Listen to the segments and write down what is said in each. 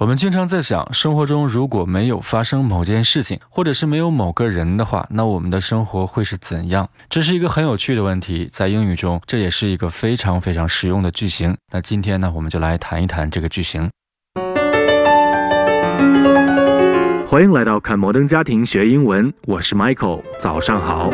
我们经常在想，生活中如果没有发生某件事情，或者是没有某个人的话，那我们的生活会是怎样？这是一个很有趣的问题，在英语中，这也是一个非常非常实用的句型。那今天呢，我们就来谈一谈这个句型。欢迎来到看摩登家庭学英文，我是 Michael，早上好。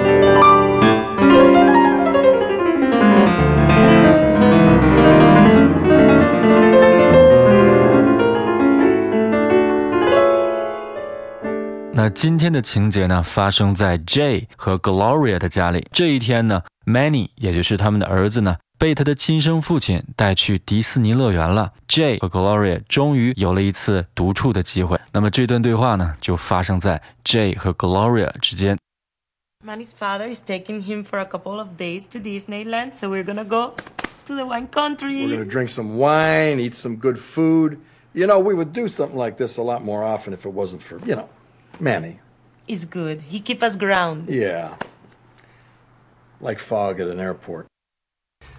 那今天的情节呢，发生在 Jay 和 Gloria 的家里。这一天呢，Manny 也就是他们的儿子呢，被他的亲生父亲带去迪士尼乐园了。Jay 和 Gloria 终于有了一次独处的机会。那么这段对话呢，就发生在 Jay 和 Gloria 之间。Manny's father is taking him for a couple of days to Disneyland, so we're gonna go to the wine country. We're going to drink some wine, eat some good food. You know, we would do something like this a lot more often if it wasn't for, you know, Manny. Is good. He keep us ground. Yeah. Like fog at an airport.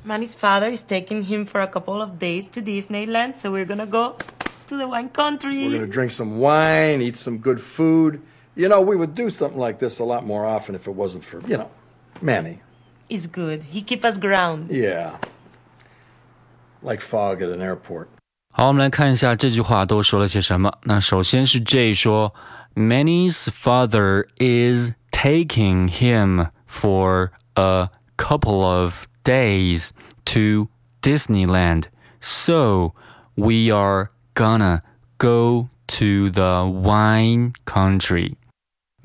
Manny's father is taking him for a couple of days to Disneyland, so we're gonna go to the wine country. We're going to drink some wine, eat some good food. You know, we would do something like this a lot more often if it wasn't for, you know, Manny. Is good. He keep us ground. Yeah. Like fog at an airport. 好，我们来看一下这句话都说了些什么。那首先是 J 说 ，Manny's father is taking him for a couple of days to Disneyland, so we are gonna go to the wine country.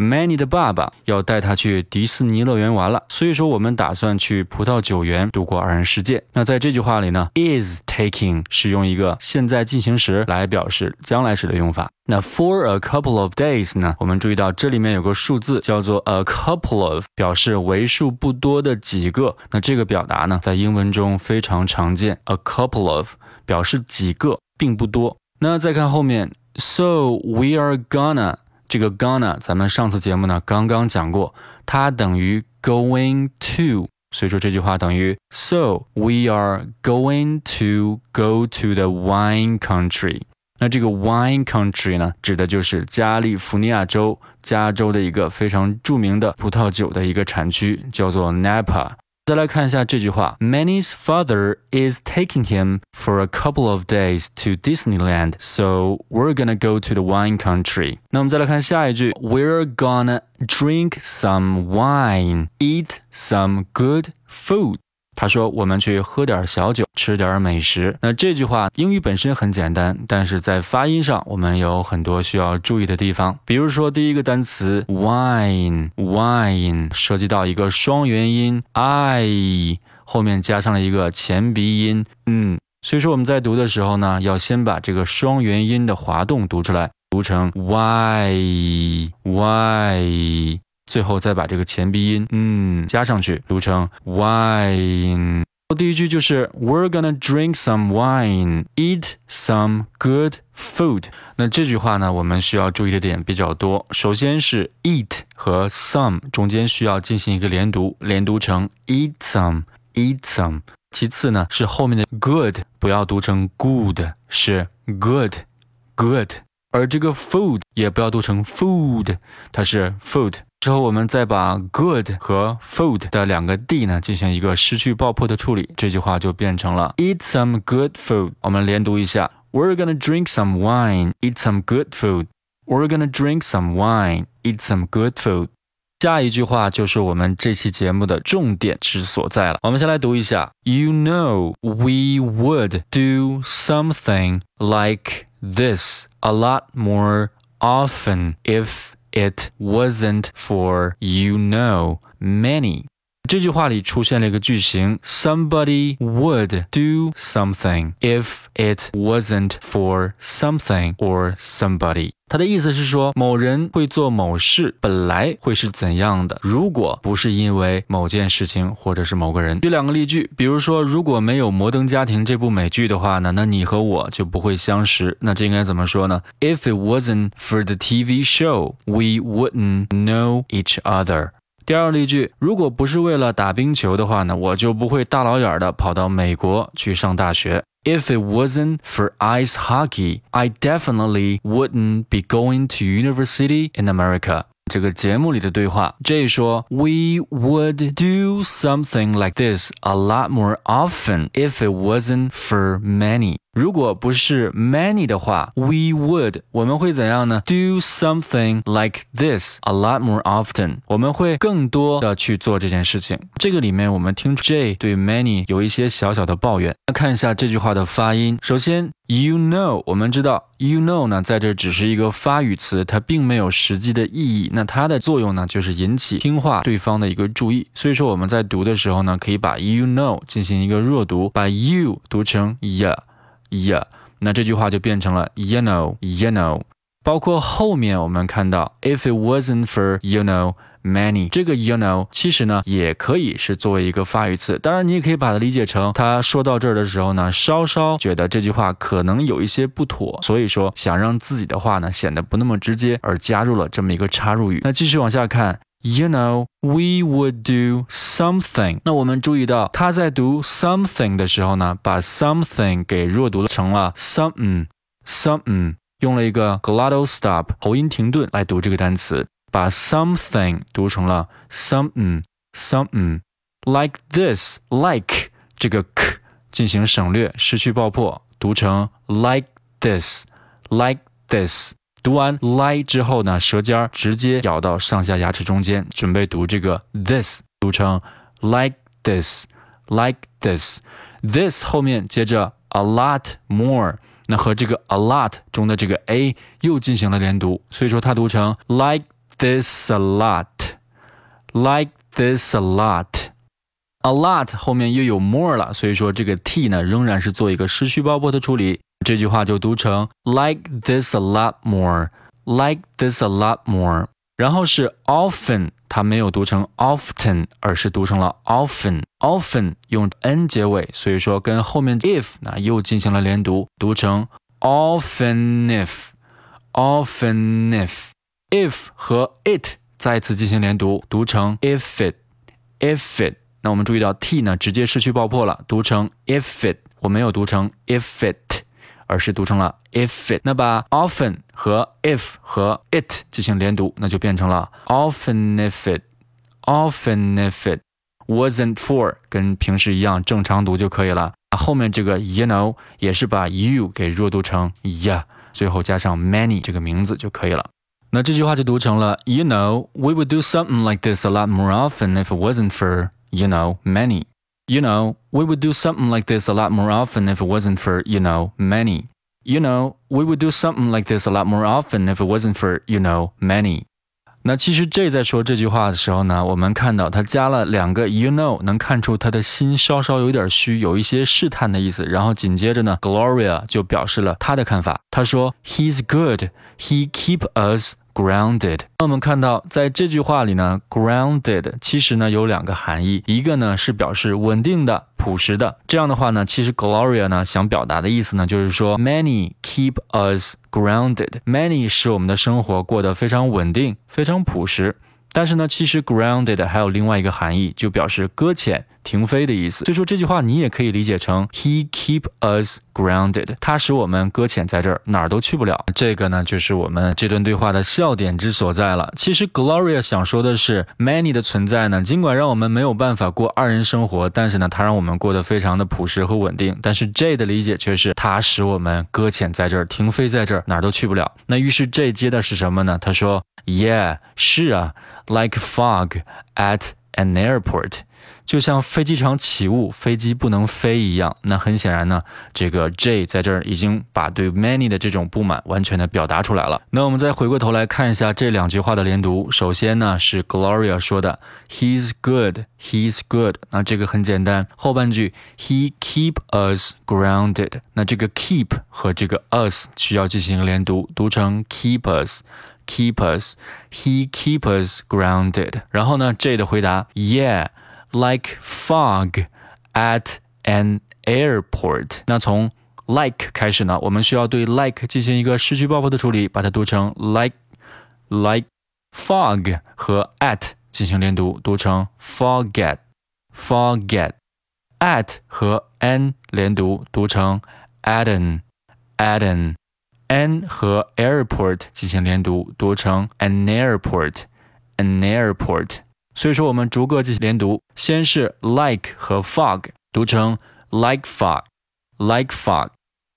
Many 的爸爸要带他去迪士尼乐园玩了，所以说我们打算去葡萄酒园度过二人世界。那在这句话里呢，is taking 是用一个现在进行时来表示将来时的用法。那 for a couple of days 呢，我们注意到这里面有个数字叫做 a couple of，表示为数不多的几个。那这个表达呢，在英文中非常常见，a couple of 表示几个，并不多。那再看后面，so we are gonna。这个 gonna，咱们上次节目呢刚刚讲过，它等于 going to，所以说这句话等于 So we are going to go to the wine country。那这个 wine country 呢，指的就是加利福尼亚州加州的一个非常著名的葡萄酒的一个产区，叫做 Napa。再来看一下这句话：Manny's father is taking him for a couple of days to Disneyland, so we're gonna go to the wine country. 那我们再来看下一句：We're gonna drink some wine, eat some good food. 他说：“我们去喝点小酒，吃点美食。”那这句话英语本身很简单，但是在发音上我们有很多需要注意的地方。比如说，第一个单词 wine，wine 涉及到一个双元音 i，后面加上了一个前鼻音，嗯，所以说我们在读的时候呢，要先把这个双元音的滑动读出来，读成 y，y。最后再把这个前鼻音嗯加上去，读成 wine。第一句就是 We're gonna drink some wine, eat some good food。那这句话呢，我们需要注意的点比较多。首先是 eat 和 some 中间需要进行一个连读，连读成 eat some, eat some。其次呢是后面的 good 不要读成 good，是 good, good。而这个 food 也不要读成 food，它是 food。之后，我们再把 good 和 food 的两个 d 呢进行一个失去爆破的处理，这句话就变成了 eat some good food。我们连读一下：We're gonna drink some wine, eat some good food. We're gonna drink some wine, eat some good food. 下一句话就是我们这期节目的重点之所在了。我们先来读一下：You know, we would do something like this a lot more often if it wasn't for you know many. 这句话里出现了一个句型，Somebody would do something if it wasn't for something or somebody。它的意思是说，某人会做某事，本来会是怎样的，如果不是因为某件事情或者是某个人。举两个例句，比如说，如果没有《摩登家庭》这部美剧的话呢，那你和我就不会相识。那这应该怎么说呢？If it wasn't for the TV show, we wouldn't know each other。第二例句，如果不是为了打冰球的话呢，我就不会大老远的跑到美国去上大学。 If it wasn't for ice hockey, I definitely wouldn't be going to university in America. 这个节目里的对话，J 说：“We would do something like this a lot more often if it wasn't for many。” 如果不是 many 的话，we would 我们会怎样呢？Do something like this a lot more often。我们会更多的去做这件事情。这个里面我们听 J 对 many 有一些小小的抱怨。看一下这句话的发音。首先，you know，我们知道 you know 呢，在这只是一个发语词，它并没有实际的意义。那它的作用呢，就是引起听话对方的一个注意。所以说我们在读的时候呢，可以把 you know 进行一个弱读，把 you 读成 ya。Yeah，那这句话就变成了 you know you know。包括后面我们看到 if it wasn't for you know many，这个 you know 其实呢也可以是作为一个发语词。当然，你也可以把它理解成他说到这儿的时候呢，稍稍觉得这句话可能有一些不妥，所以说想让自己的话呢显得不那么直接，而加入了这么一个插入语。那继续往下看。You know, we would do something。那我们注意到他在读 something 的时候呢，把 something 给弱读成了 something something，用了一个 glottal stop 喉音停顿来读这个单词，把 something 读成了 something something like this like 这个 k 进行省略，失去爆破，读成 like this like this。 读完 lie 之后呢，舌尖直接咬到上下牙齿中间，准备读这个 this，读成 like this，like this。this 后面接着 a lot more，那和这个 a lot 中的这个 a 又进行了连读，所以说它读成 like this a lot，like this a lot。a lot 后面又有 more 了，所以说这个 t 呢仍然是做一个失去爆破的处理。这句话就读成 like this a lot more，like this a lot more。然后是 often，它没有读成 often，而是读成了 often。often 用 n 结尾，所以说跟后面 if 那又进行了连读，读成 often if，often if。if 和 it 再次进行连读，读成 if it，if it。那我们注意到 t 呢直接失去爆破了，读成 if it，我没有读成 if it。 而是读成了 if it，那把 often 和 if 和 it 进行连读，那就变成了 often if it，often if it wasn't for，跟平时一样正常读就可以了。后面这个 you know 也是把 you 给弱读成 yeah，最后加上 many 这个名字就可以了。那这句话就读成了 you know we would do something like this a lot more often if it wasn't for you know many。 You know, we would do something like this a lot more often if it wasn't for, you know, many. You know, we would do something like this a lot more often if it wasn't for, you know, many. 那其实 J 在说这句话的时候呢，我们看到他加了两个 you know，能看出他的心稍稍有点虚，有一些试探的意思。然后紧接着呢，Gloria 就表示了他的看法，他说：“He's good, he keep us grounded。那我们看到，在这句话里呢，grounded 其实呢有两个含义，一个呢是表示稳定的、朴实的。这样的话呢，其实 Gloria 呢想表达的意思呢，就是说 many keep us grounded。many 使我们的生活过得非常稳定、非常朴实。但是呢，其实 grounded 还有另外一个含义，就表示搁浅、停飞的意思。所以说这句话你也可以理解成 He keep us grounded，他使我们搁浅在这儿，哪儿都去不了。这个呢，就是我们这段对话的笑点之所在了。其实 Gloria 想说的是，Many 的存在呢，尽管让我们没有办法过二人生活，但是呢，它让我们过得非常的朴实和稳定。但是 J 的理解却是，它使我们搁浅在这儿，停飞在这儿，哪儿都去不了。那于是 J 接的是什么呢？他说，Yeah，是啊。like fog at an airport. 就像飞机场起雾，飞机不能飞一样。那很显然呢，这个 J 在这儿已经把对 many 的这种不满完全的表达出来了。那我们再回过头来看一下这两句话的连读。首先呢是 Gloria 说的，He's good, He's good。那这个很简单，后半句 He keep us grounded。那这个 keep 和这个 us 需要进行连读，读成 keep us。keep us. He keep us grounded. 然后呢，J 的回答，Yeah, like fog at an airport. 那从 like 开始呢，我们需要对 like 进行一个失去爆破的处理，把它读成 like like fog 和 at 进行连读，读成 forget forget at 和 an 连读，读成 Aden，Aden。an 和 airport 进行连读，读成 an airport，an airport。 所以说我们逐个进行连读，先是 like 和 fog，读成 like fog，like fog，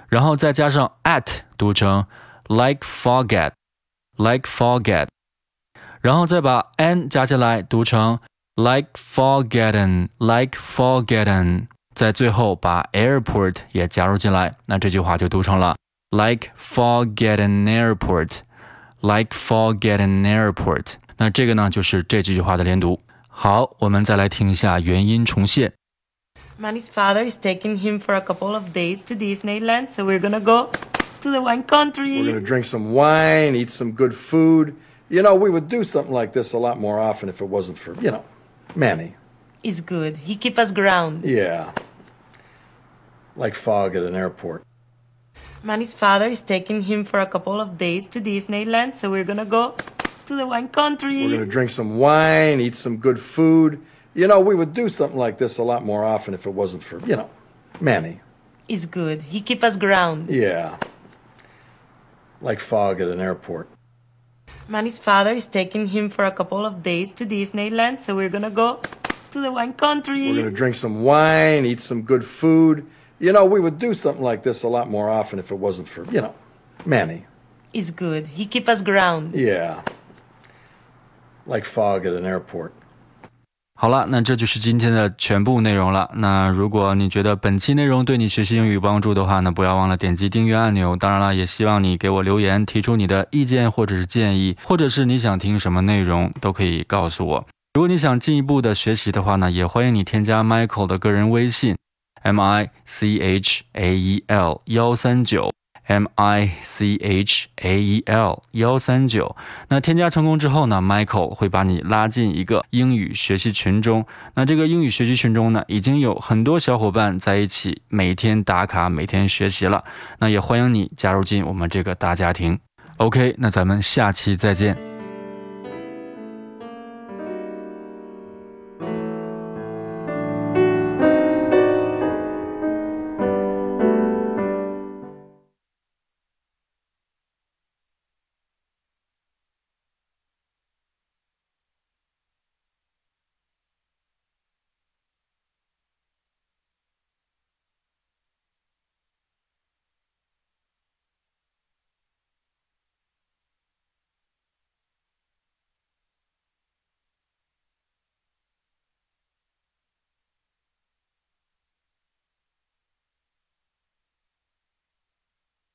然后再加上 at，读成 like forget，like forget，然后再把 n 加进来，读成 like forgotten，like forgotten，在最后把 airport 也加入进来，那这句话就读成了。Like forgetten airport, like forgetten airport。那这个呢，就是这几句话的连读。好，我们再来听一下原音重现。Manny's father is taking him for a couple of days to Disneyland, so we're gonna go to the wine country. We're gonna drink some wine, eat some good food. You know, we would do something like this a lot more often if it wasn't for, you know, Manny. He's good. He keep us grounded. Yeah. Like fog at an airport. Manny's father is taking him for a couple of days to Disneyland, so we're gonna go to the wine country. We're gonna drink some wine, eat some good food. You know, we would do something like this a lot more often if it wasn't for, you know, Manny. He's good. He keep us grounded. Yeah. Like fog at an airport. Manny's father is taking him for a couple of days to Disneyland, so we're gonna go to the wine country. We're gonna drink some wine, eat some good food. You know, we would do something like this a lot more often if it wasn't for, you know, Manny. He's good. He keep us grounded. Yeah. Like fog at an airport. 好了，那这就是今天的全部内容了。那如果你觉得本期内容对你学习英语有帮助的话呢，不要忘了点击订阅按钮。当然了，也希望你给我留言，提出你的意见或者是建议，或者是你想听什么内容，都可以告诉我。如果你想进一步的学习的话呢，也欢迎你添加 Michael 的个人微信。M I C H A E L 幺三九，M I C H A E L 幺三九。那添加成功之后呢，Michael 会把你拉进一个英语学习群中。那这个英语学习群中呢，已经有很多小伙伴在一起，每天打卡，每天学习了。那也欢迎你加入进我们这个大家庭。OK，那咱们下期再见。